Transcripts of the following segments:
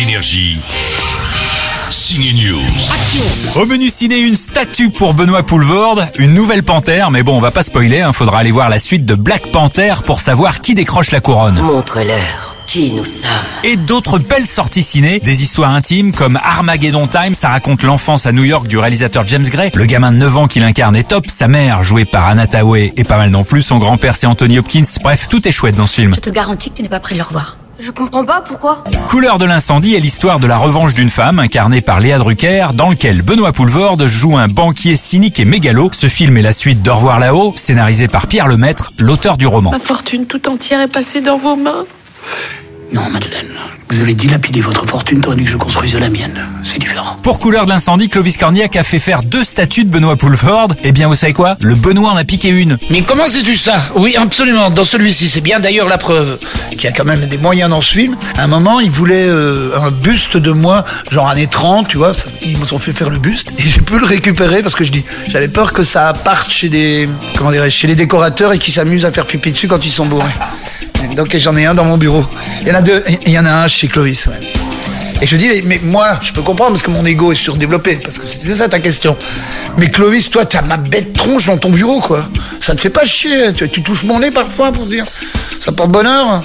Énergie. Signe News. Au menu ciné, une statue pour Benoît Poulvorde, une nouvelle panthère, mais bon, on va pas spoiler, hein, faudra aller voir la suite de Black Panther pour savoir qui décroche la couronne. Montre-leur qui nous sommes. Et d'autres belles sorties ciné, des histoires intimes comme Armageddon Time, ça raconte l'enfance à New York du réalisateur James Gray. Le gamin de 9 ans qui l'incarne est top, sa mère, jouée par Anna Tawai, est pas mal non plus, son grand-père c'est Anthony Hopkins, bref, tout est chouette dans ce film. Je te garantis que tu n'es pas prêt de le revoir. Je comprends pas pourquoi. Couleur de l'incendie est l'histoire de la revanche d'une femme incarnée par Léa Drucker, dans lequel Benoît Poulvorde joue un banquier cynique et mégalo. Ce film est la suite d'Au revoir là-haut, scénarisé par Pierre Lemaître, l'auteur du roman. Ma fortune tout entière est passée dans vos mains. Non, Madeleine, vous avez dilapidé votre fortune tandis que je construise la mienne. C'est différent. Pour Couleur de l'incendie, Clovis Cornillac a fait faire deux statues de Benoît Poulvorde. Eh bien, vous savez quoi? Le Benoît en a piqué une. Mais comment sais-tu ça? Oui, absolument. Dans celui-ci, c'est bien d'ailleurs la preuve qu'il y a quand même des moyens dans ce film. À un moment, ils voulaient euh, un buste de moi, genre années 30, tu vois. Ils m'ont fait faire le buste et j'ai pu le récupérer parce que je dis, j'avais peur que ça parte chez des, comment dirais chez les décorateurs et qu'ils s'amusent à faire pipi dessus quand ils sont bourrés. Donc j'en ai un dans mon bureau. Il y en a deux. Il y en a un chez Clovis. ouais. Et je dis, mais moi, je peux comprendre parce que mon ego est surdéveloppé, parce que c'est ça ta question. Mais Clovis, toi, t'as ma bête tronche dans ton bureau, quoi. Ça te fait pas chier. Tu, tu touches mon nez parfois pour dire, ça porte bonheur.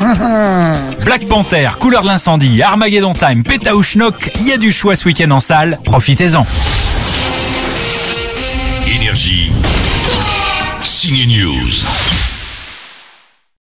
Black Panther, Couleur de l'incendie, Armageddon Time, Pétaouchnok, il y a du choix ce week-end en salle, profitez-en. Énergie. Signe News.